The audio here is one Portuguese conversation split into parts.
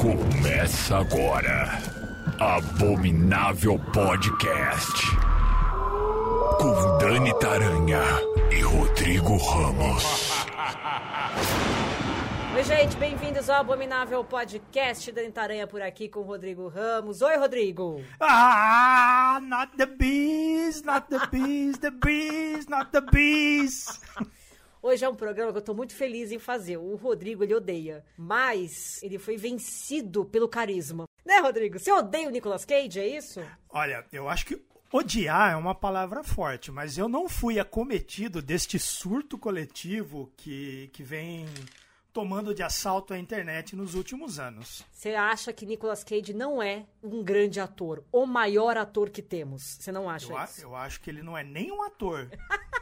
Começa agora. Abominável Podcast. Com Dani Taranha e Rodrigo Ramos. Oi, gente, bem-vindos ao Abominável Podcast. Dani Taranha por aqui com o Rodrigo Ramos. Oi, Rodrigo. Ah, not the bees, not the bees, the bees, not the bees. Hoje é um programa que eu tô muito feliz em fazer. O Rodrigo, ele odeia. Mas ele foi vencido pelo carisma. Né, Rodrigo? Você odeia o Nicolas Cage, é isso? Olha, eu acho que odiar é uma palavra forte, mas eu não fui acometido deste surto coletivo que, que vem tomando de assalto a internet nos últimos anos. Você acha que Nicolas Cage não é um grande ator, o maior ator que temos? Você não acha Eu, isso? eu acho que ele não é nem um ator.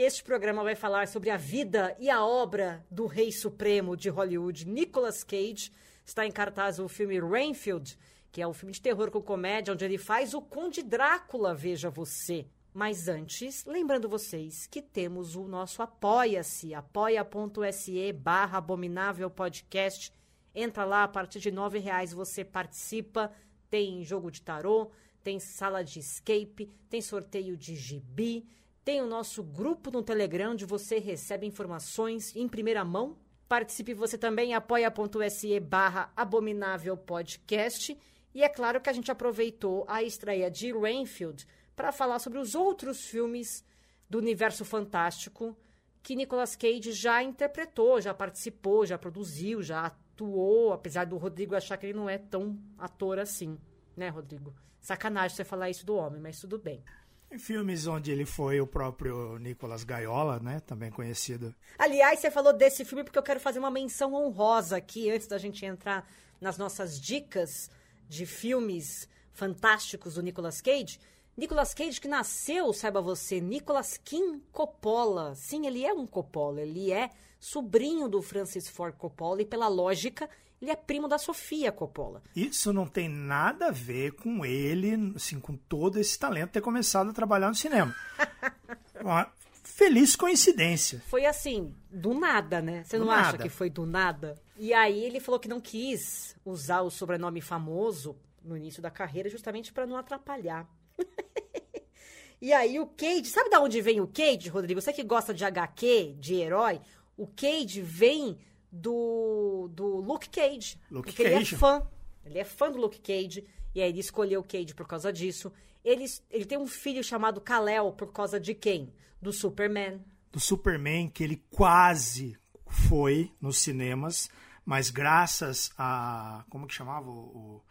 Este programa vai falar sobre a vida e a obra do rei supremo de Hollywood, Nicolas Cage. Está em cartaz o filme Rainfield, que é um filme de terror com comédia, onde ele faz o Conde Drácula, veja você. Mas antes, lembrando vocês que temos o nosso Apoia-se, apoia.se barra abominável podcast. Entra lá, a partir de nove reais você participa. Tem jogo de tarô, tem sala de escape, tem sorteio de gibi, tem o nosso grupo no Telegram, onde você recebe informações em primeira mão. Participe você também, apoia.se barra abominável podcast. E é claro que a gente aproveitou a estreia de Rainfield para falar sobre os outros filmes do universo fantástico que Nicolas Cage já interpretou, já participou, já produziu, já atuou, apesar do Rodrigo achar que ele não é tão ator assim, né, Rodrigo? Sacanagem você falar isso do homem, mas tudo bem. Em filmes onde ele foi o próprio Nicolas Gaiola, né, também conhecido. Aliás, você falou desse filme porque eu quero fazer uma menção honrosa aqui antes da gente entrar nas nossas dicas de filmes fantásticos do Nicolas Cage. Nicolas Cage que nasceu, saiba você, Nicolas Kim Coppola. Sim, ele é um Coppola, ele é sobrinho do Francis Ford Coppola e pela lógica, ele é primo da Sofia Coppola. Isso não tem nada a ver com ele, assim, com todo esse talento ter começado a trabalhar no cinema. Uma feliz coincidência. Foi assim, do nada, né? Você Do não acha nada. que foi do nada? E aí ele falou que não quis usar o sobrenome famoso no início da carreira justamente para não atrapalhar. e aí o Cage, sabe da onde vem o Cage, Rodrigo? Você que gosta de HQ, de herói, o Cage vem do, do Luke Cage. Luke porque ele é Cage. fã. Ele é fã do Luke Cage. E aí ele escolheu o Cage por causa disso. Ele, ele tem um filho chamado Kal-El por causa de quem? Do Superman. Do Superman, que ele quase foi nos cinemas, mas graças a. Como que chamava? O-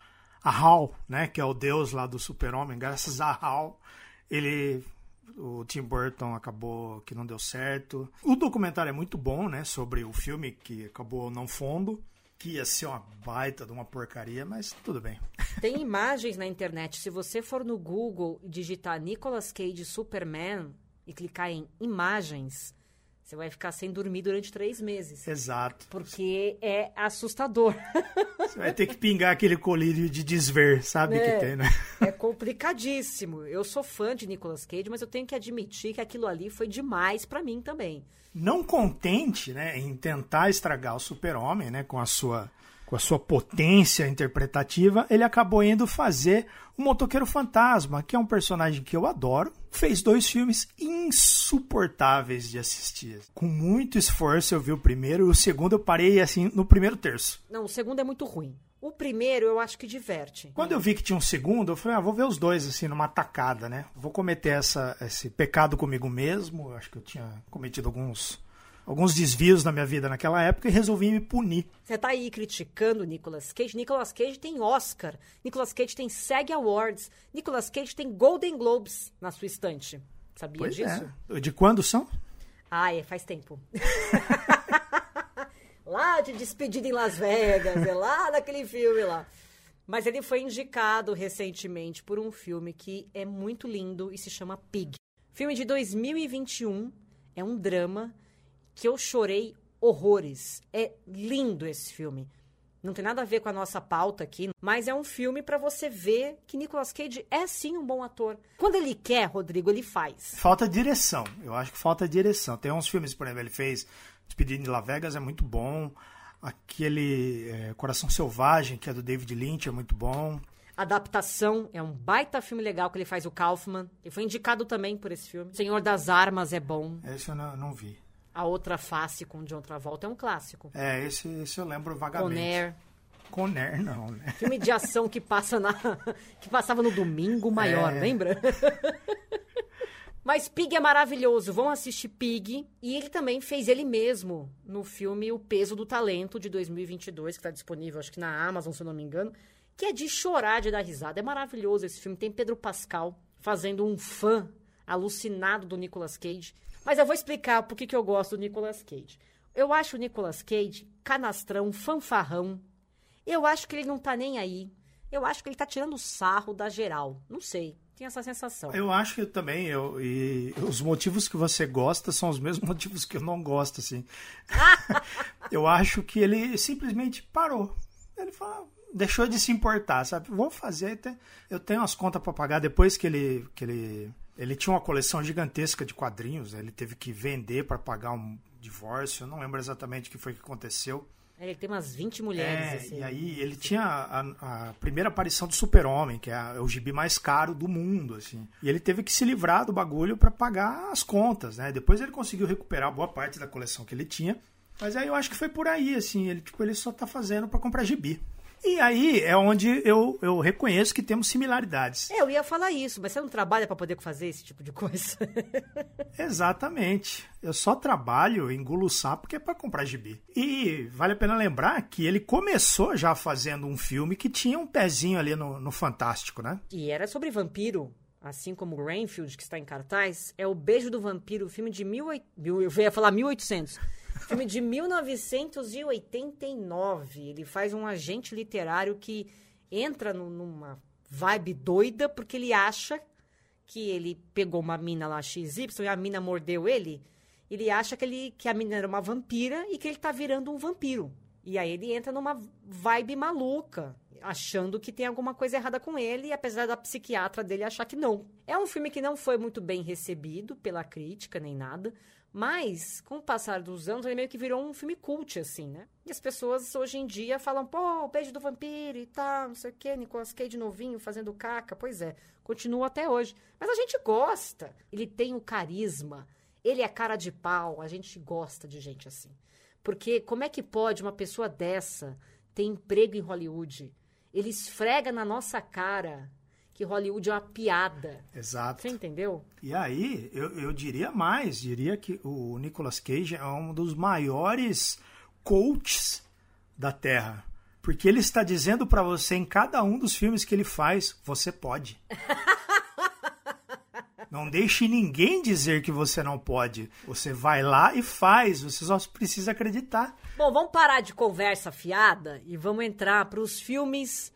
a Hal, né? Que é o deus lá do Super-Homem. Graças a Hal, ele. O Tim Burton acabou que não deu certo. O documentário é muito bom, né? Sobre o filme que acabou não fundo. Que ia ser uma baita de uma porcaria, mas tudo bem. Tem imagens na internet. Se você for no Google e digitar Nicolas Cage Superman e clicar em imagens, você vai ficar sem dormir durante três meses. Exato. Porque é assustador. Você vai ter que pingar aquele colírio de desver, sabe É. que tem, né? é complicadíssimo. Eu sou fã de Nicolas Cage, mas eu tenho que admitir que aquilo ali foi demais pra mim também. não contente né, em tentar estragar o super-homem né, com, a sua, com a sua potência interpretativa, ele acabou indo fazer o Motoqueiro Fantasma, que é um personagem que eu adoro. Fez dois filmes insuportáveis de assistir. Com muito esforço eu vi o primeiro, e o segundo eu parei assim no primeiro terço. Não, o segundo é muito ruim. O primeiro eu acho que diverte. Quando eu vi que tinha um segundo, eu falei, ah, vou ver os dois assim numa tacada, né? Vou cometer essa, esse pecado comigo mesmo. Eu acho que eu tinha cometido alguns alguns desvios na minha vida naquela época e resolvi me punir. Você tá aí criticando Nicolas Cage. Nicolas Cage tem Oscar. Nicolas Cage tem SEG Awards. Nicolas Cage tem Golden Globes na sua estante. Sabia Pois disso? é. De quando são? Ah, é, faz tempo. lá de Despedida em Las Vegas, é lá daquele filme lá. Mas ele foi indicado recentemente por um filme que é muito lindo e se chama Pig. Filme de 2021, é um drama que eu chorei horrores. É lindo esse filme. Não tem nada a ver com a nossa pauta aqui, mas é um filme para você ver que Nicolas Cage é sim um bom ator. Quando ele quer, Rodrigo, ele faz. Falta direção. Eu acho que falta direção. Tem uns filmes, por exemplo, ele fez Despedido de La Vegas, é muito bom. Aquele é, Coração Selvagem, que é do David Lynch, é muito bom. Adaptação é um baita filme legal que ele faz o Kaufman. Ele foi indicado também por esse filme. Senhor das Armas é bom. Esse eu não, não vi. A Outra Face com John Travolta é um clássico. É, esse, esse eu lembro vagamente. Conner. Conner, não, né? Filme de ação que passa na que passava no domingo maior, É. lembra? Mas Pig é maravilhoso. Vão assistir Pig. E ele também fez ele mesmo no filme O Peso do Talento de 2022, que está disponível, acho que na Amazon, se eu não me engano. Que é de chorar, de dar risada. É maravilhoso esse filme. Tem Pedro Pascal fazendo um fã alucinado do Nicolas Cage. Mas eu vou explicar por que eu gosto do Nicolas Cage. Eu acho o Nicolas Cage canastrão, fanfarrão. Eu acho que ele não tá nem aí. Eu acho que ele tá tirando sarro da geral. Não sei. Tenho essa sensação. Eu acho que também, eu, e os motivos que você gosta são os mesmos motivos que eu não gosto, assim. eu acho que ele simplesmente parou. Ele falou, deixou de se importar, sabe? Vou fazer, eu tenho as contas para pagar depois que ele, que ele, ele tinha uma coleção gigantesca de quadrinhos, ele teve que vender para pagar um divórcio, eu não lembro exatamente o que foi que aconteceu. Ele tem umas 20 mulheres, É, assim. e aí ele tinha a, a primeira aparição do Super-Homem, que é, a- é o gibi mais caro do mundo, assim. E ele teve que se livrar do bagulho para pagar as contas, né? Depois ele conseguiu recuperar boa parte da coleção que ele tinha. Mas aí eu acho que foi por aí, assim, ele tipo ele só tá fazendo para comprar gibi. E aí é onde eu, eu reconheço que temos similaridades. É, eu ia falar isso, mas você não trabalha pra poder fazer esse tipo de coisa? Exatamente. Eu só trabalho, engulo sapo porque é para comprar gibi. E vale a pena lembrar que ele começou já fazendo um filme que tinha um pezinho ali no, no Fantástico, né? e era sobre vampiro. Assim como o Rainfield, que está em cartaz, é o Beijo do Vampiro, filme de mil eu ia falar 1800. Filme de 1989. Ele faz um agente literário que entra nu- numa vibe doida porque ele acha que ele pegou uma mina lá XY e a mina mordeu ele. Ele acha que, ele, que a mina era uma vampira e que ele tá virando um vampiro. E aí ele entra numa vibe maluca, achando que tem alguma coisa errada com ele, apesar da psiquiatra dele achar que não. É um filme que não foi muito bem recebido pela crítica nem nada, mas com o passar dos anos ele meio que virou um filme cult, assim, né? E as pessoas hoje em dia falam, pô, o beijo do vampiro e tal, não sei o quê, Nicolas Cage novinho fazendo caca. Pois é, continua até hoje. Mas a gente gosta. Ele tem o carisma, ele é cara de pau, a gente gosta de gente assim. Porque como é que pode uma pessoa dessa ter emprego em Hollywood? Ele esfrega na nossa cara que Hollywood é uma piada. Exato. Você entendeu? E aí, eu, eu diria mais, diria que o Nicolas Cage é um dos maiores coaches da Terra. Porque ele está dizendo para você em cada um dos filmes que ele faz, você pode. Não deixe ninguém dizer que você não pode. Você vai lá e faz, você só precisa acreditar. Bom, vamos parar de conversa fiada e vamos entrar para os filmes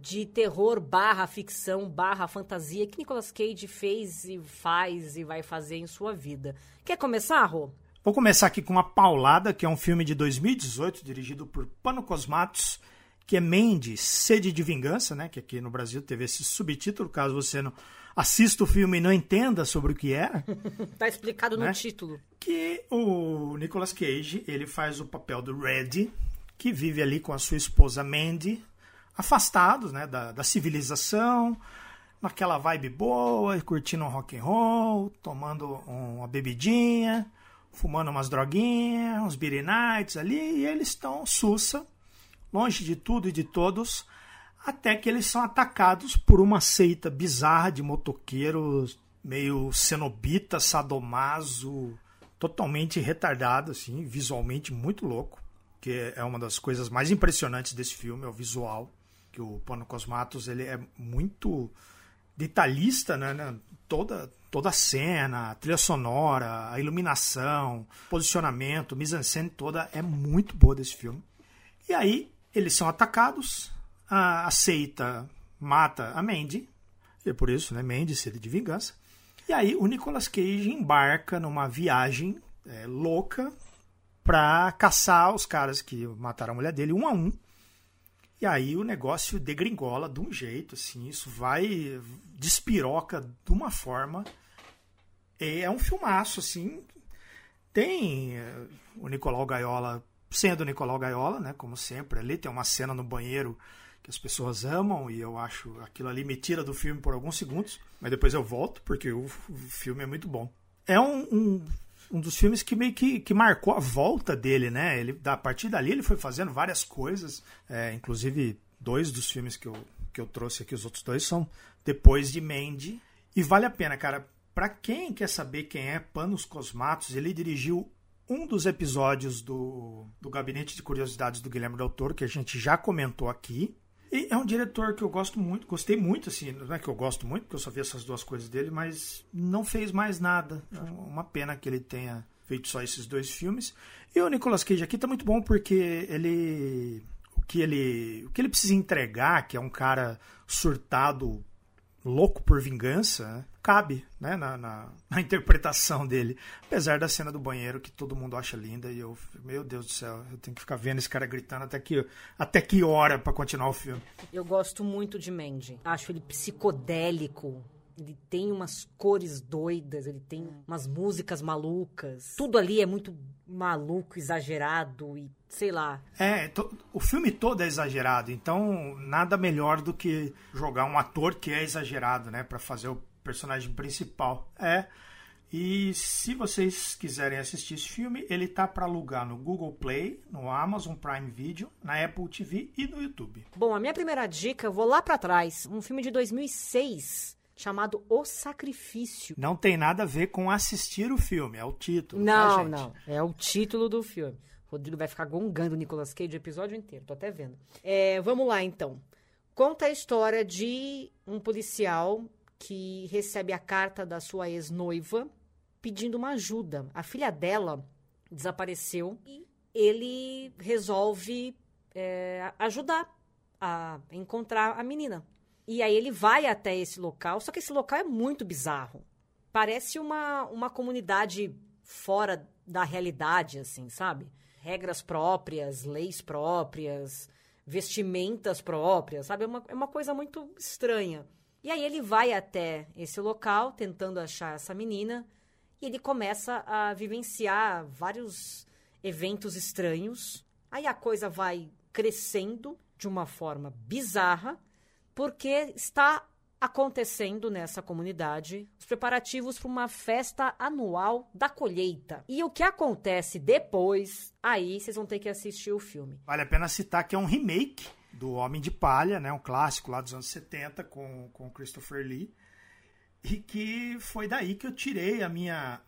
de terror barra ficção barra fantasia que Nicolas Cage fez e faz e vai fazer em sua vida. Quer começar, Rô? Vou começar aqui com uma paulada, que é um filme de 2018, dirigido por Pano Cosmatos, que é Mandy, Sede de Vingança, né? Que aqui no Brasil teve esse subtítulo, caso você não assista o filme e não entenda sobre o que é. Tá explicado no Né? título. que o Nicolas Cage, ele faz o papel do Red, que vive ali com a sua esposa Mandy, afastados, né, da, da civilização, naquela vibe boa, curtindo um rock and roll, tomando uma bebidinha, fumando umas droguinhas, uns beer nights ali, e eles estão sussa, longe de tudo e de todos, até que eles são atacados por uma seita bizarra de motoqueiros, meio cenobita, sadomaso, totalmente retardado, assim, visualmente muito louco, que é uma das coisas mais impressionantes desse filme, é o visual, que o Pano Cosmatos, ele é muito detalhista, né, né? Toda, toda a cena, a trilha sonora, a iluminação, posicionamento, mise-en-scène toda é muito boa desse filme. E aí eles são atacados, a, a seita mata a Mandy, e é por isso, né, Mandy, sede de vingança. E aí o Nicolas Cage embarca numa viagem é, louca pra caçar os caras que mataram a mulher dele um a um E aí o negócio degringola de um jeito, assim, isso vai despiroca de uma forma. É um filmaço, assim. Tem eh, o Nicolau Gaiola, sendo o Nicolau Gaiola, né, como sempre, ali tem uma cena no banheiro que as pessoas amam e eu acho aquilo ali me tira do filme por alguns segundos, mas depois eu volto porque o, o filme é muito bom. É um, um, um, dos filmes que meio que, que marcou a volta dele, né? Ele, a partir dali ele foi fazendo várias coisas, é, inclusive dois dos filmes que eu, que eu trouxe aqui, os outros dois são depois de Mandy. E vale a pena, cara. Para quem quer saber quem é Panos Cosmatos, ele dirigiu um dos episódios do, do Gabinete de Curiosidades do Guilherme Del Toro, que a gente já comentou aqui. E é um diretor que eu gosto muito, gostei muito, assim, não é que eu gosto muito, porque eu só vi essas duas coisas dele, mas não fez mais nada. É uma pena que ele tenha feito só esses dois filmes. E o Nicolas Cage aqui tá muito bom porque ele o que ele o que ele precisa entregar, que é um cara surtado louco por vingança, né? Cabe né, na, na, na, interpretação dele. Apesar da cena do banheiro, que todo mundo acha linda, e eu, meu Deus do céu, eu tenho que ficar vendo esse cara gritando até que, até que hora para continuar o filme. Eu gosto muito de Mandy. Acho ele psicodélico. Ele tem umas cores doidas, ele tem umas músicas malucas. Tudo ali é muito maluco, exagerado e sei lá. É, o filme todo é exagerado, então nada melhor do que jogar um ator que é exagerado, né, para fazer o personagem principal. É. E se vocês quiserem assistir esse filme, ele tá para alugar no Google Play, no Amazon Prime Video, na Apple TV e no YouTube. Bom, a minha primeira dica, eu vou lá para trás, um filme de 2006 chamado O Sacrifício. Não tem nada a ver com assistir o filme, é o título. Tá, não, tá, não, é o título do filme. Rodrigo vai ficar gongando o Nicolas Cage o episódio inteiro, tô até vendo. É, vamos lá, então. Conta a história de um policial que recebe a carta da sua ex-noiva pedindo uma ajuda. A filha dela desapareceu e ele resolve é, ajudar a encontrar a menina. E aí ele vai até esse local, só que esse local é muito bizarro. Parece uma, uma comunidade fora da realidade, assim, sabe? regras próprias, leis próprias, vestimentas próprias, sabe? É uma, é uma coisa muito estranha. E aí ele vai até esse local tentando achar essa menina e ele começa a vivenciar vários eventos estranhos. Aí a coisa vai crescendo de uma forma bizarra, porque está acontecendo nessa comunidade os preparativos para uma festa anual da colheita. E o que acontece depois, aí vocês vão ter que assistir o filme. Vale a pena citar que é um remake do Homem de Palha, né, um clássico lá dos anos 70 com, com Christopher Lee, e que foi daí que eu tirei a minha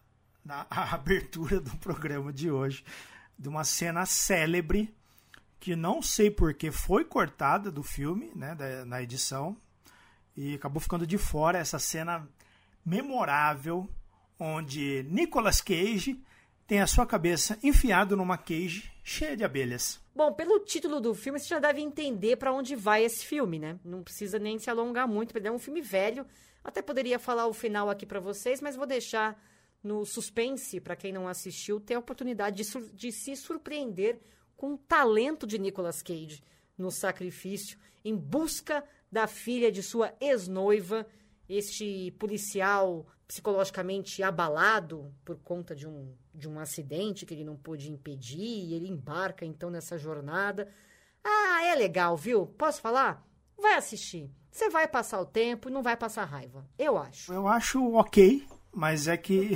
a abertura do programa de hoje, de uma cena célebre que não sei porque foi cortada do filme, né, da, na edição, e acabou ficando de fora essa cena memorável onde Nicolas Cage tem a sua cabeça enfiado numa cage cheia de abelhas. Bom, pelo título do filme, você já deve entender para onde vai esse filme, né? Não precisa nem se alongar muito, porque é um filme velho. Até poderia falar o final aqui para vocês, mas vou deixar no suspense para quem não assistiu ter a oportunidade de, de se surpreender com o talento de Nicolas Cage no sacrifício em busca da filha de sua ex-noiva, este policial psicologicamente abalado por conta de um, de um acidente que ele não pôde impedir, e ele embarca então nessa jornada. Ah, é legal, viu? Posso falar? Vai assistir. Você vai passar o tempo e não vai passar raiva. Eu acho. Eu acho ok, mas é que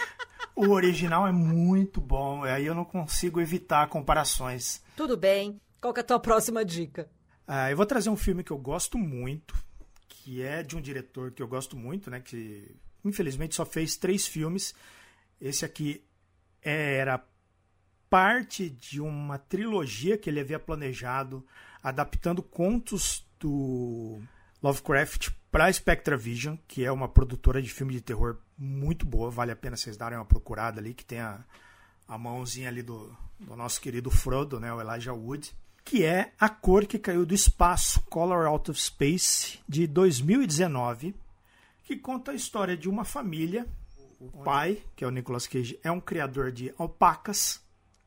o original é muito bom. Aí eu não consigo evitar comparações. Tudo bem. Qual que é a tua próxima dica? Ah, eu vou trazer um filme que eu gosto muito, que é de um diretor que eu gosto muito, né? Que infelizmente só fez três filmes. Esse aqui era parte de uma trilogia que ele havia planejado, adaptando contos do Lovecraft para a Spectra Vision, que é uma produtora de filme de terror muito boa. Vale a pena vocês darem uma procurada ali, que tem a, a mãozinha ali do, do nosso querido Frodo, né? O Elijah Wood que é A Cor que Caiu do Espaço, Color Out of Space, de 2019, que conta a história de uma família. O pai, que é o Nicolas Cage, é um criador de alpacas.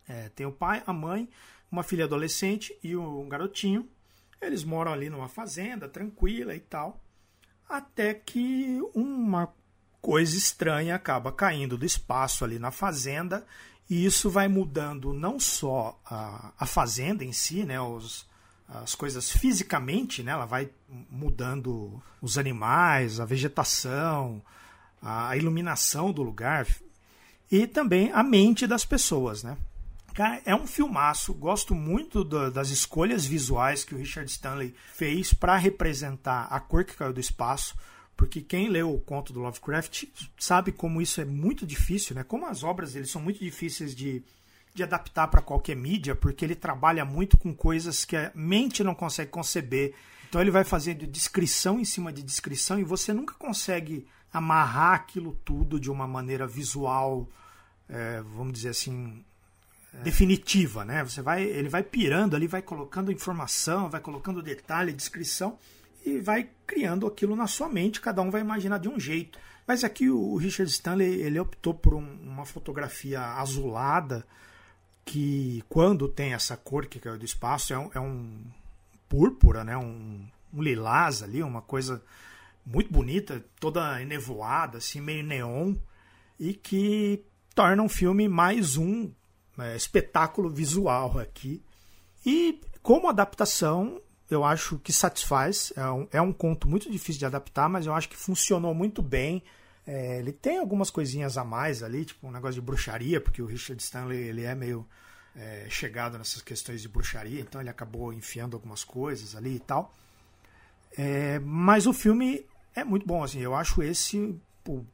É, tem o pai, a mãe, uma filha adolescente e um garotinho. Eles moram ali numa fazenda, tranquila e tal, até que uma coisa estranha acaba caindo do espaço ali na fazenda e isso vai mudando não só a, a fazenda em si, né, os, as coisas fisicamente, né, ela vai mudando os animais, a vegetação, a iluminação do lugar e também a mente das pessoas, né. Cara, é um filmaço. Gosto muito do, das escolhas visuais que o Richard Stanley fez para representar a cor que caiu do espaço. Porque quem leu o conto do Lovecraft sabe como isso é muito difícil, né? Como as obras dele são muito difíceis de, de adaptar para qualquer mídia, porque ele trabalha muito com coisas que a mente não consegue conceber. Então ele vai fazendo descrição em cima de descrição e você nunca consegue amarrar aquilo tudo de uma maneira visual, é, vamos dizer assim, definitiva, né? Você vai, ele vai pirando ali, vai colocando informação, vai colocando detalhe, descrição e vai criando aquilo na sua mente. Cada um vai imaginar de um jeito. Mas aqui o Richard Stanley ele optou por um, uma fotografia azulada que quando tem essa cor que caiu do espaço é um, é um púrpura, né? Um, um lilás ali, uma coisa muito bonita, toda enevoada, assim meio neon e que torna um filme mais um é, espetáculo visual aqui. E como adaptação, eu acho que satisfaz. É um, é um conto muito difícil de adaptar, mas eu acho que funcionou muito bem. É, ele tem algumas coisinhas a mais ali, tipo um negócio de bruxaria, porque o Richard Stanley ele é meio é, chegado nessas questões de bruxaria, então ele acabou enfiando algumas coisas ali e tal. É, mas o filme é muito bom, assim, eu acho esse pô,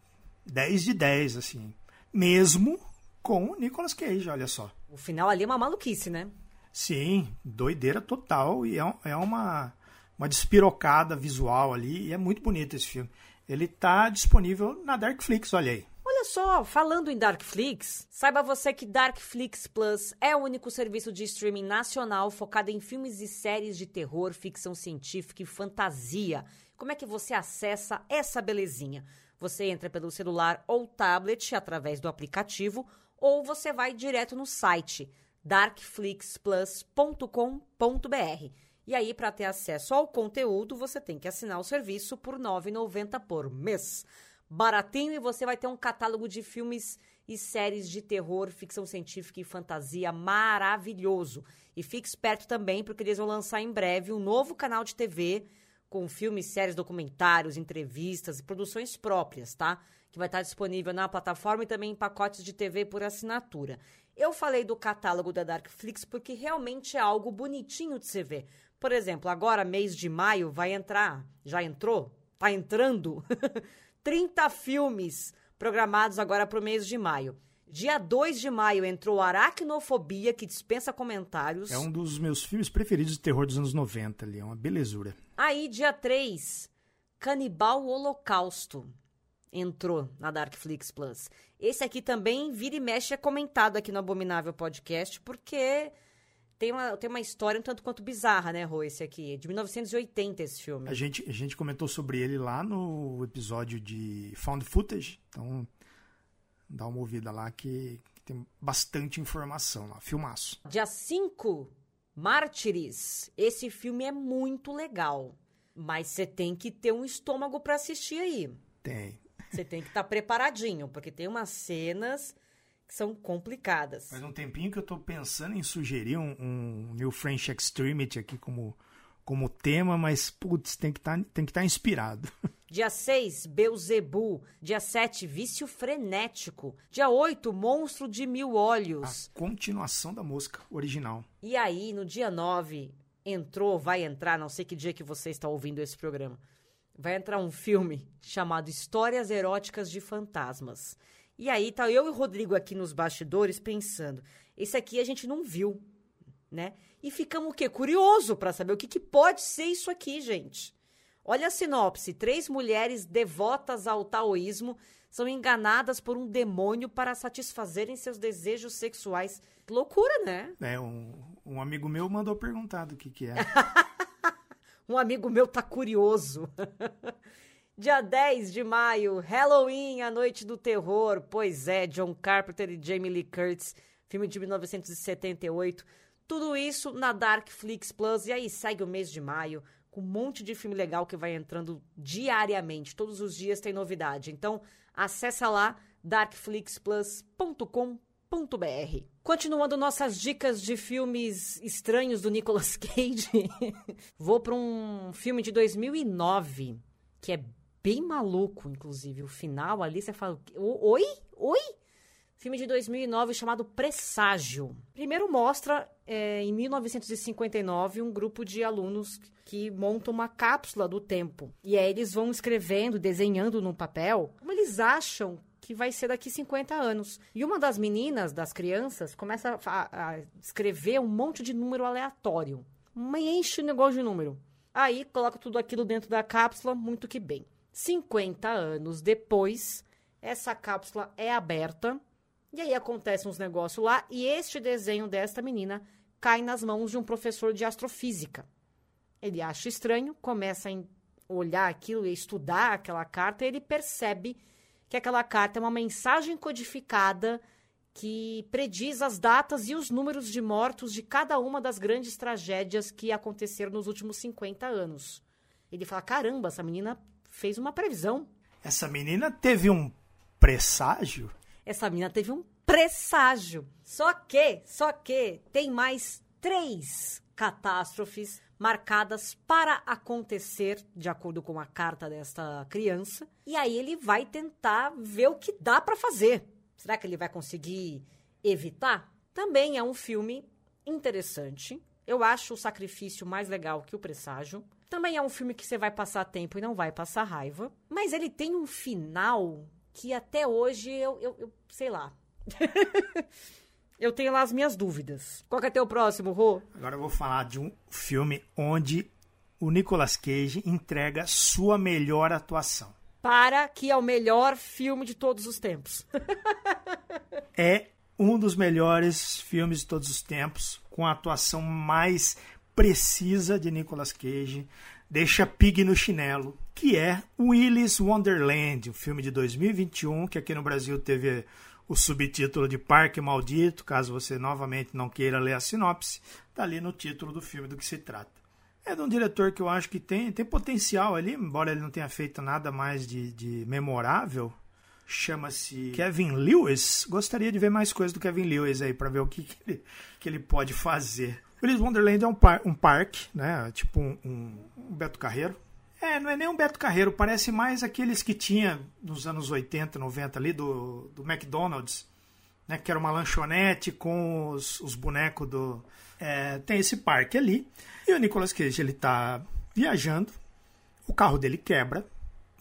10 de 10, assim. Mesmo com o Nicolas Cage, olha só. O final ali é uma maluquice, né? Sim, doideira total e é, é uma, uma despirocada visual ali e é muito bonito esse filme. Ele tá disponível na Darkflix, olha aí. Olha só, falando em Darkflix, saiba você que Darkflix Plus é o único serviço de streaming nacional focado em filmes e séries de terror, ficção científica e fantasia. Como é que você acessa essa belezinha? Você entra pelo celular ou tablet através do aplicativo ou você vai direto no site darkflixplus.com.br. E aí, para ter acesso ao conteúdo, você tem que assinar o serviço por R$ 9,90 por mês. Baratinho e você vai ter um catálogo de filmes e séries de terror, ficção científica e fantasia maravilhoso. E fique esperto também, porque eles vão lançar em breve um novo canal de TV com filmes, séries, documentários, entrevistas e produções próprias, tá? que vai estar disponível na plataforma e também em pacotes de TV por assinatura. Eu falei do catálogo da Darkflix porque realmente é algo bonitinho de se ver. Por exemplo, agora, mês de maio, vai entrar, já entrou? Tá entrando? 30 filmes programados agora para o mês de maio. Dia 2 de maio entrou Aracnofobia, que dispensa comentários. É um dos meus filmes preferidos de terror dos anos 90 ali, é uma belezura. Aí, dia 3, Canibal Holocausto entrou na Darkflix Plus. Esse aqui também vira e mexe é comentado aqui no Abominável Podcast, porque tem uma, tem uma história um tanto quanto bizarra, né, Rô, esse aqui. De 1980 esse filme. A gente, a gente comentou sobre ele lá no episódio de Found Footage, então dá uma ouvida lá que, que tem bastante informação lá, filmaço. Dia 5, Mártires. Esse filme é muito legal, mas você tem que ter um estômago para assistir aí. Tem. Você tem que estar tá preparadinho, porque tem umas cenas que são complicadas. Faz um tempinho que eu estou pensando em sugerir um, um, New French Extremity aqui como, como tema, mas, putz, tem que tá, estar tá inspirado. Dia 6, Beuzebu. Dia 7, Vício Frenético. Dia 8, Monstro de Mil Olhos. A continuação da música original. E aí, no dia 9, entrou, vai entrar, não sei que dia que você está ouvindo esse programa vai entrar um filme chamado Histórias Eróticas de Fantasmas. E aí tá eu e o Rodrigo aqui nos bastidores pensando, esse aqui a gente não viu, né? E ficamos o quê? Curioso para saber o que, que pode ser isso aqui, gente. Olha a sinopse: três mulheres devotas ao taoísmo são enganadas por um demônio para satisfazerem seus desejos sexuais. Que loucura, né? É, um, um amigo meu mandou perguntar do que, que é. Um amigo meu tá curioso. Dia 10 de maio, Halloween, a Noite do Terror. Pois é, John Carpenter e Jamie Lee Curtis, filme de 1978. Tudo isso na Darkflix Plus. E aí segue o mês de maio com um monte de filme legal que vai entrando diariamente. Todos os dias tem novidade. Então, acessa lá darkflixplus.com.br. Continuando nossas dicas de filmes estranhos do Nicolas Cage, vou para um filme de 2009 que é bem maluco, inclusive. O final ali você fala: Oi? Oi? Filme de 2009 chamado Presságio. Primeiro mostra, é, em 1959, um grupo de alunos que montam uma cápsula do tempo. E aí eles vão escrevendo, desenhando no papel, como eles acham que vai ser daqui 50 anos. E uma das meninas, das crianças, começa a, a escrever um monte de número aleatório. Uma enche o negócio de número. Aí coloca tudo aquilo dentro da cápsula, muito que bem. 50 anos depois, essa cápsula é aberta e aí acontecem uns negócios lá e este desenho desta menina cai nas mãos de um professor de astrofísica. Ele acha estranho, começa a olhar aquilo e estudar aquela carta e ele percebe que aquela carta é uma mensagem codificada que prediz as datas e os números de mortos de cada uma das grandes tragédias que aconteceram nos últimos 50 anos. Ele fala: caramba, essa menina fez uma previsão. Essa menina teve um presságio? Essa menina teve um presságio. Só que, só que tem mais três catástrofes marcadas para acontecer, de acordo com a carta desta criança. E aí ele vai tentar ver o que dá para fazer. Será que ele vai conseguir evitar? Também é um filme interessante. Eu acho o sacrifício mais legal que o presságio. Também é um filme que você vai passar tempo e não vai passar raiva. Mas ele tem um final que até hoje eu, eu, eu sei lá. eu tenho lá as minhas dúvidas. Qual que é teu próximo, Rô? Agora eu vou falar de um filme onde o Nicolas Cage entrega sua melhor atuação. Para que é o melhor filme de todos os tempos. é um dos melhores filmes de todos os tempos, com a atuação mais precisa de Nicolas Cage. Deixa Pig no chinelo, que é Willis Wonderland, um filme de 2021 que aqui no Brasil teve o subtítulo de Parque Maldito, caso você novamente não queira ler a sinopse, está ali no título do filme do que se trata. É de um diretor que eu acho que tem, tem potencial ali, embora ele não tenha feito nada mais de, de memorável. Chama-se Kevin Lewis. Gostaria de ver mais coisas do Kevin Lewis aí para ver o que, que, ele, que ele pode fazer. Willis Wonderland é um, par, um parque, né? Tipo um, um, um Beto Carreiro, é, não é nem um Beto Carreiro, parece mais aqueles que tinha nos anos 80, 90 ali do, do McDonald's, né? Que era uma lanchonete com os, os bonecos do. É, tem esse parque ali. E o Nicolas Cage, ele tá viajando, o carro dele quebra,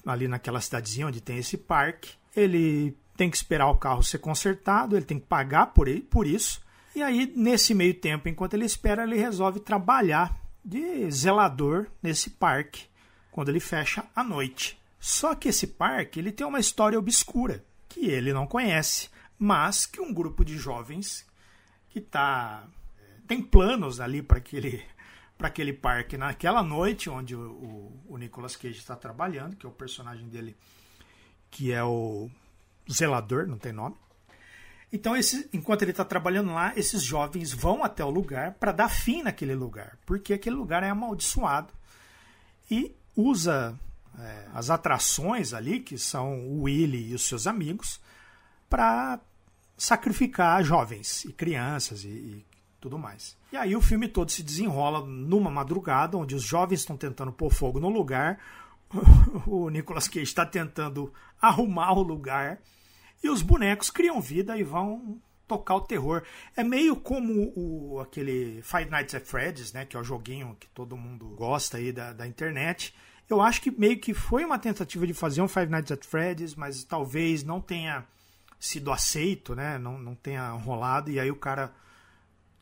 ali naquela cidadezinha onde tem esse parque. Ele tem que esperar o carro ser consertado, ele tem que pagar por, por isso. E aí, nesse meio tempo, enquanto ele espera, ele resolve trabalhar de zelador nesse parque quando ele fecha à noite. Só que esse parque ele tem uma história obscura que ele não conhece, mas que um grupo de jovens que tá tem planos ali para aquele para aquele parque naquela noite onde o, o, o Nicolas Cage está trabalhando, que é o personagem dele que é o zelador, não tem nome. Então, esse, enquanto ele está trabalhando lá, esses jovens vão até o lugar para dar fim naquele lugar, porque aquele lugar é amaldiçoado. E usa é, as atrações ali, que são o Willy e os seus amigos, para sacrificar jovens e crianças e, e, tudo mais. E aí o filme todo se desenrola numa madrugada, onde os jovens estão tentando pôr fogo no lugar, o Nicolas Cage está tentando arrumar o lugar, e os bonecos criam vida e vão tocar o terror. É meio como o, aquele Five Nights at Freddy's, né, que é o joguinho que todo mundo gosta aí da, da internet. Eu acho que meio que foi uma tentativa de fazer um Five Nights at Freddy's, mas talvez não tenha sido aceito, né, não, não tenha rolado, e aí o cara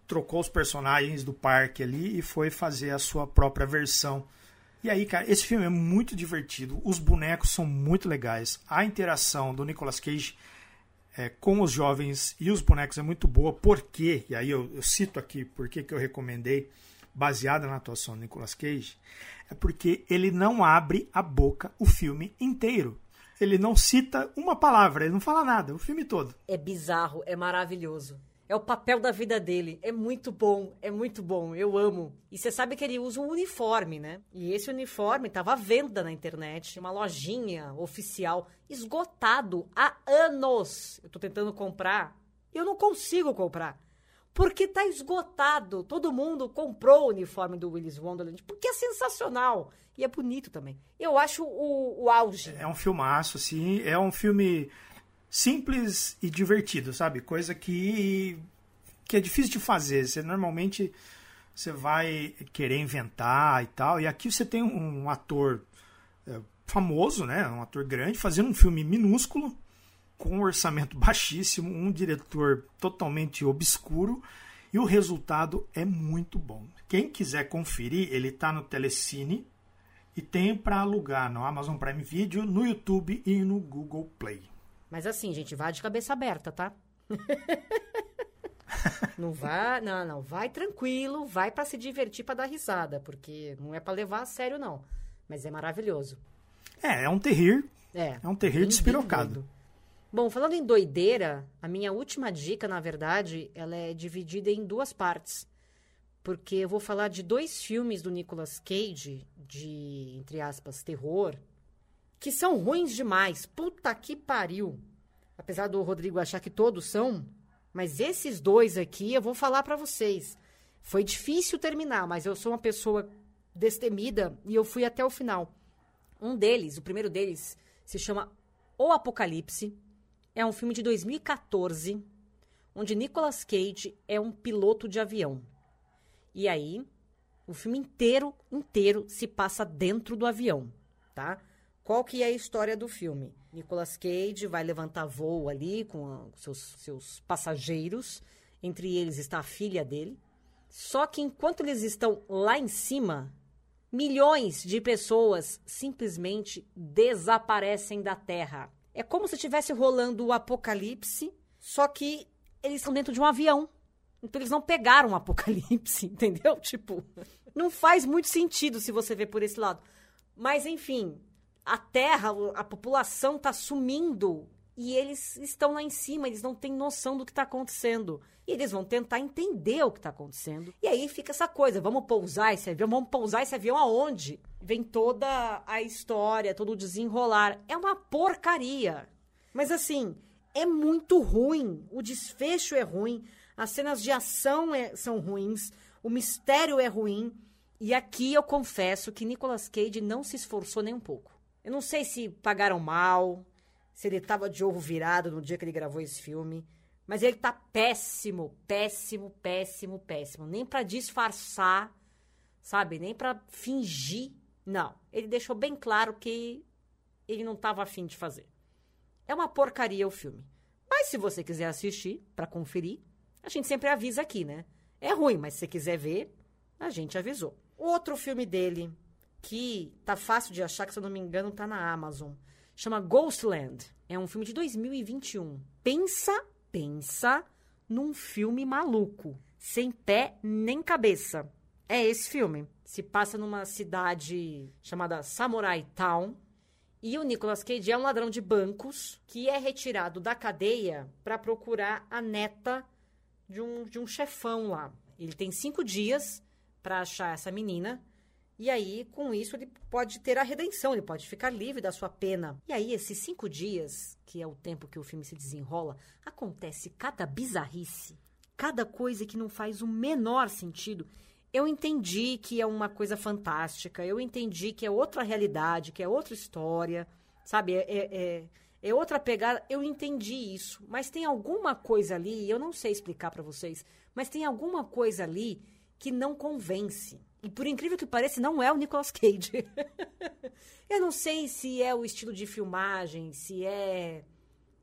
trocou os personagens do parque ali e foi fazer a sua própria versão. E aí, cara, esse filme é muito divertido, os bonecos são muito legais, a interação do Nicolas Cage é, com os jovens e os bonecos é muito boa, porque, e aí eu, eu cito aqui porque que eu recomendei, baseada na atuação do Nicolas Cage, é porque ele não abre a boca o filme inteiro. Ele não cita uma palavra, ele não fala nada, o filme todo. É bizarro, é maravilhoso. É o papel da vida dele. É muito bom, é muito bom. Eu amo. E você sabe que ele usa um uniforme, né? E esse uniforme estava à venda na internet, uma lojinha oficial, esgotado há anos. Eu tô tentando comprar e eu não consigo comprar. Porque tá esgotado. Todo mundo comprou o uniforme do Willis Wonderland, porque é sensacional. E é bonito também. Eu acho o, o auge. É um filmaço, assim. É um filme simples e divertido, sabe? Coisa que, que é difícil de fazer. Você normalmente você vai querer inventar e tal. E aqui você tem um, ator é, famoso, né? Um ator grande, fazendo um filme minúsculo com um orçamento baixíssimo, um diretor totalmente obscuro e o resultado é muito bom. Quem quiser conferir, ele está no Telecine e tem para alugar no Amazon Prime Video, no YouTube e no Google Play. Mas assim, gente, vá de cabeça aberta, tá? não vá, não, não, vai tranquilo, vai para se divertir, para dar risada, porque não é para levar a sério não, mas é maravilhoso. É, é um terrir. É, é um terrir despirocado. Bom, falando em doideira, a minha última dica, na verdade, ela é dividida em duas partes. Porque eu vou falar de dois filmes do Nicolas Cage, de, entre aspas, terror, que são ruins demais. Puta que pariu. Apesar do Rodrigo achar que todos são, mas esses dois aqui eu vou falar para vocês. Foi difícil terminar, mas eu sou uma pessoa destemida e eu fui até o final. Um deles, o primeiro deles, se chama O Apocalipse é um filme de 2014, onde Nicolas Cage é um piloto de avião. E aí, o filme inteiro, inteiro se passa dentro do avião, tá? Qual que é a história do filme? Nicolas Cage vai levantar voo ali com seus, seus passageiros. Entre eles está a filha dele. Só que enquanto eles estão lá em cima, milhões de pessoas simplesmente desaparecem da Terra. É como se estivesse rolando o apocalipse, só que eles estão dentro de um avião. Então eles não pegaram o apocalipse, entendeu? Tipo, não faz muito sentido se você ver por esse lado. Mas enfim, a Terra, a população está sumindo e eles estão lá em cima, eles não têm noção do que está acontecendo. E eles vão tentar entender o que está acontecendo. E aí fica essa coisa: vamos pousar esse avião? Vamos pousar esse avião aonde? Vem toda a história, todo o desenrolar. É uma porcaria. Mas assim, é muito ruim. O desfecho é ruim. As cenas de ação é, são ruins. O mistério é ruim. E aqui eu confesso que Nicolas Cage não se esforçou nem um pouco. Eu não sei se pagaram mal, se ele estava de ovo virado no dia que ele gravou esse filme. Mas ele tá péssimo, péssimo, péssimo, péssimo. Nem para disfarçar, sabe? Nem para fingir. Não. Ele deixou bem claro que ele não tava afim de fazer. É uma porcaria o filme. Mas se você quiser assistir, para conferir, a gente sempre avisa aqui, né? É ruim, mas se você quiser ver, a gente avisou. Outro filme dele, que tá fácil de achar, que se eu não me engano, tá na Amazon. Chama Ghostland. É um filme de 2021. Pensa pensa num filme maluco, sem pé nem cabeça. É esse filme. Se passa numa cidade chamada Samurai Town. E o Nicolas Cage é um ladrão de bancos que é retirado da cadeia para procurar a neta de um, de um chefão lá. Ele tem cinco dias para achar essa menina e aí, com isso, ele pode ter a redenção, ele pode ficar livre da sua pena. E aí, esses cinco dias, que é o tempo que o filme se desenrola, acontece cada bizarrice, cada coisa que não faz o menor sentido. Eu entendi que é uma coisa fantástica, eu entendi que é outra realidade, que é outra história, sabe? É, é, é, é outra pegada. Eu entendi isso, mas tem alguma coisa ali, eu não sei explicar para vocês, mas tem alguma coisa ali que não convence. E por incrível que pareça, não é o Nicolas Cage. eu não sei se é o estilo de filmagem, se é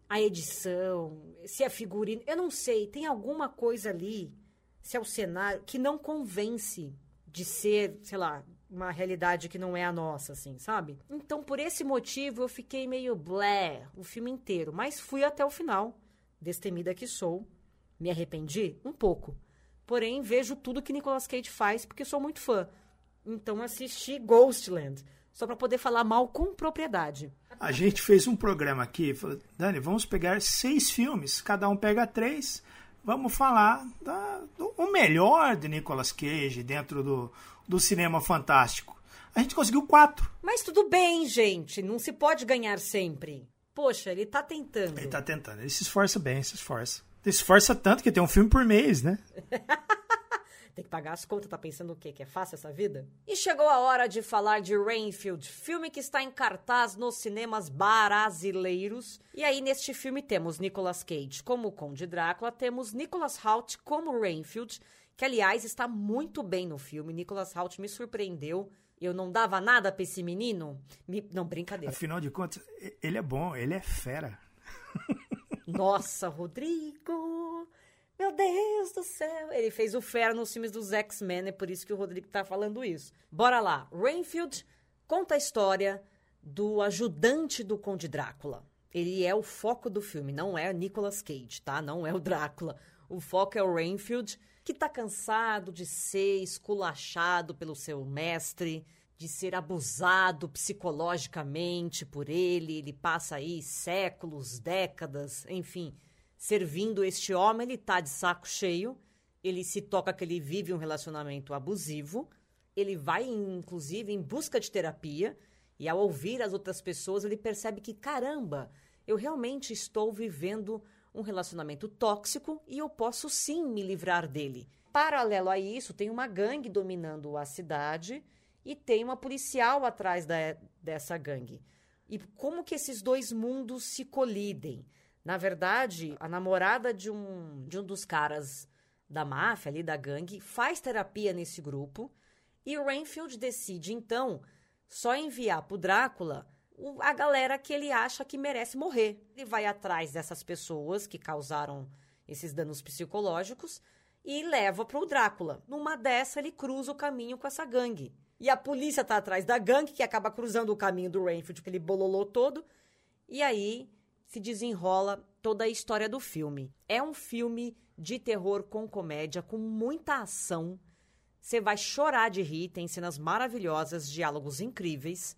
a edição, se é figurino. Eu não sei. Tem alguma coisa ali, se é o cenário, que não convence de ser, sei lá, uma realidade que não é a nossa, assim, sabe? Então, por esse motivo, eu fiquei meio blé o filme inteiro. Mas fui até o final, destemida que sou. Me arrependi? Um pouco. Porém, vejo tudo que Nicolas Cage faz porque sou muito fã. Então assisti Ghostland, só para poder falar mal com propriedade. A gente fez um programa aqui, falou, Dani, vamos pegar seis filmes, cada um pega três, vamos falar da, do o melhor de Nicolas Cage dentro do, do cinema fantástico. A gente conseguiu quatro. Mas tudo bem, gente. Não se pode ganhar sempre. Poxa, ele tá tentando. Ele tá tentando. Ele se esforça bem, se esforça. Se esforça tanto que tem um filme por mês, né? Tem que pagar as contas, tá pensando o quê? Que é fácil essa vida? E chegou a hora de falar de Rainfield, filme que está em cartaz nos cinemas brasileiros. E aí, neste filme, temos Nicolas Cage como Conde Drácula, temos Nicholas Hoult como Rainfield, que aliás está muito bem no filme. Nicholas Hoult me surpreendeu. Eu não dava nada pra esse menino? Me... Não, brincadeira. Afinal de contas, ele é bom, ele é fera. Nossa, Rodrigo! Meu Deus do céu! Ele fez o fera nos filmes dos X-Men, é por isso que o Rodrigo tá falando isso. Bora lá. Rainfield conta a história do ajudante do Conde Drácula. Ele é o foco do filme, não é Nicolas Cage, tá? Não é o Drácula. O foco é o Rainfield, que tá cansado de ser esculachado pelo seu mestre, de ser abusado psicologicamente por ele. Ele passa aí séculos, décadas, enfim, servindo este homem, ele tá de saco cheio, ele se toca que ele vive um relacionamento abusivo, ele vai, inclusive, em busca de terapia, e ao ouvir as outras pessoas, ele percebe que, caramba, eu realmente estou vivendo um relacionamento tóxico e eu posso sim me livrar dele. Paralelo a isso, tem uma gangue dominando a cidade e tem uma policial atrás da, dessa gangue. E como que esses dois mundos se colidem? Na verdade, a namorada de um, de um dos caras da máfia ali, da gangue, faz terapia nesse grupo e Rainfield decide, então, só enviar pro Drácula a galera que ele acha que merece morrer. Ele vai atrás dessas pessoas que causaram esses danos psicológicos e leva pro Drácula. Numa dessa, ele cruza o caminho com essa gangue. E a polícia tá atrás da gangue, que acaba cruzando o caminho do Rainfield, que ele bololou todo. E aí se desenrola toda a história do filme. É um filme de terror com comédia, com muita ação. Você vai chorar de rir, tem cenas maravilhosas, diálogos incríveis,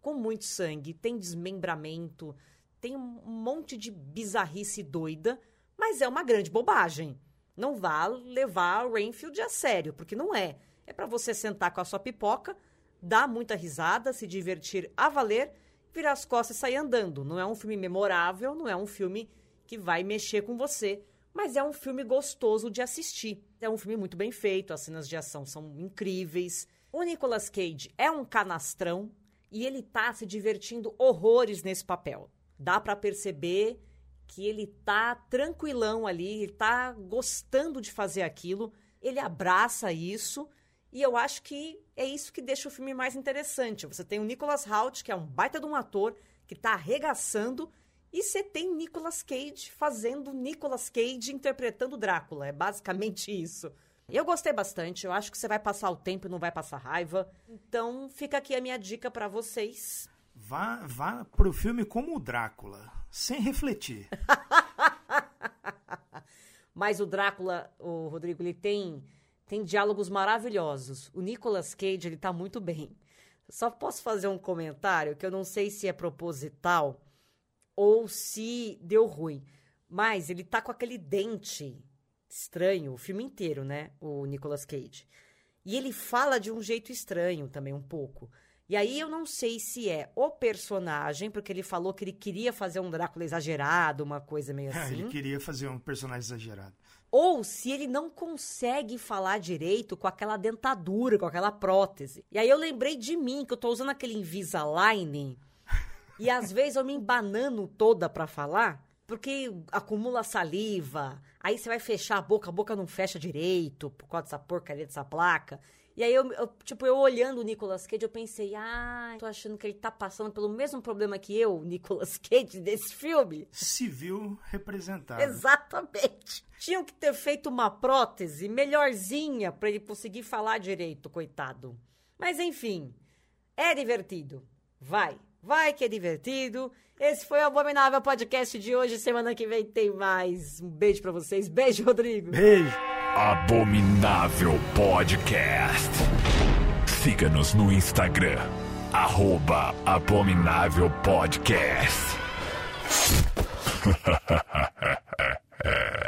com muito sangue, tem desmembramento, tem um monte de bizarrice doida, mas é uma grande bobagem. Não vá levar o Rainfield a sério, porque não é. É para você sentar com a sua pipoca, dar muita risada, se divertir a valer virar as costas e sair andando. Não é um filme memorável, não é um filme que vai mexer com você, mas é um filme gostoso de assistir. É um filme muito bem feito, as cenas de ação são incríveis. O Nicolas Cage é um canastrão e ele tá se divertindo horrores nesse papel. Dá para perceber que ele tá tranquilão ali, ele tá gostando de fazer aquilo, ele abraça isso e eu acho que é isso que deixa o filme mais interessante. Você tem o Nicholas Hoult, que é um baita de um ator, que está arregaçando, e você tem Nicolas Cage fazendo Nicolas Cage interpretando Drácula. É basicamente isso. Eu gostei bastante, eu acho que você vai passar o tempo e não vai passar raiva. Então fica aqui a minha dica para vocês. Vá, vá pro filme como o Drácula, sem refletir. Mas o Drácula, o Rodrigo, ele tem tem diálogos maravilhosos. O Nicolas Cage, ele tá muito bem. Só posso fazer um comentário que eu não sei se é proposital ou se deu ruim. Mas ele tá com aquele dente estranho o filme inteiro, né? O Nicolas Cage. E ele fala de um jeito estranho também, um pouco. E aí eu não sei se é o personagem, porque ele falou que ele queria fazer um Drácula exagerado, uma coisa meio assim. É, ele queria fazer um personagem exagerado ou se ele não consegue falar direito com aquela dentadura, com aquela prótese. E aí eu lembrei de mim, que eu tô usando aquele Invisalign, e às vezes eu me embanando toda para falar, porque acumula saliva, aí você vai fechar a boca, a boca não fecha direito, por causa dessa porcaria dessa placa. E aí, eu, eu, tipo, eu olhando o Nicolas Cage, eu pensei, ah, tô achando que ele tá passando pelo mesmo problema que eu, Nicolas Cage, desse filme. Se viu representado. Exatamente. Tinham que ter feito uma prótese melhorzinha para ele conseguir falar direito, coitado. Mas enfim, é divertido. Vai, vai que é divertido. Esse foi o Abominável Podcast de hoje. Semana que vem tem mais. Um beijo para vocês. Beijo, Rodrigo. Beijo. Abominável Podcast. Siga-nos no Instagram, arroba Abominável Podcast.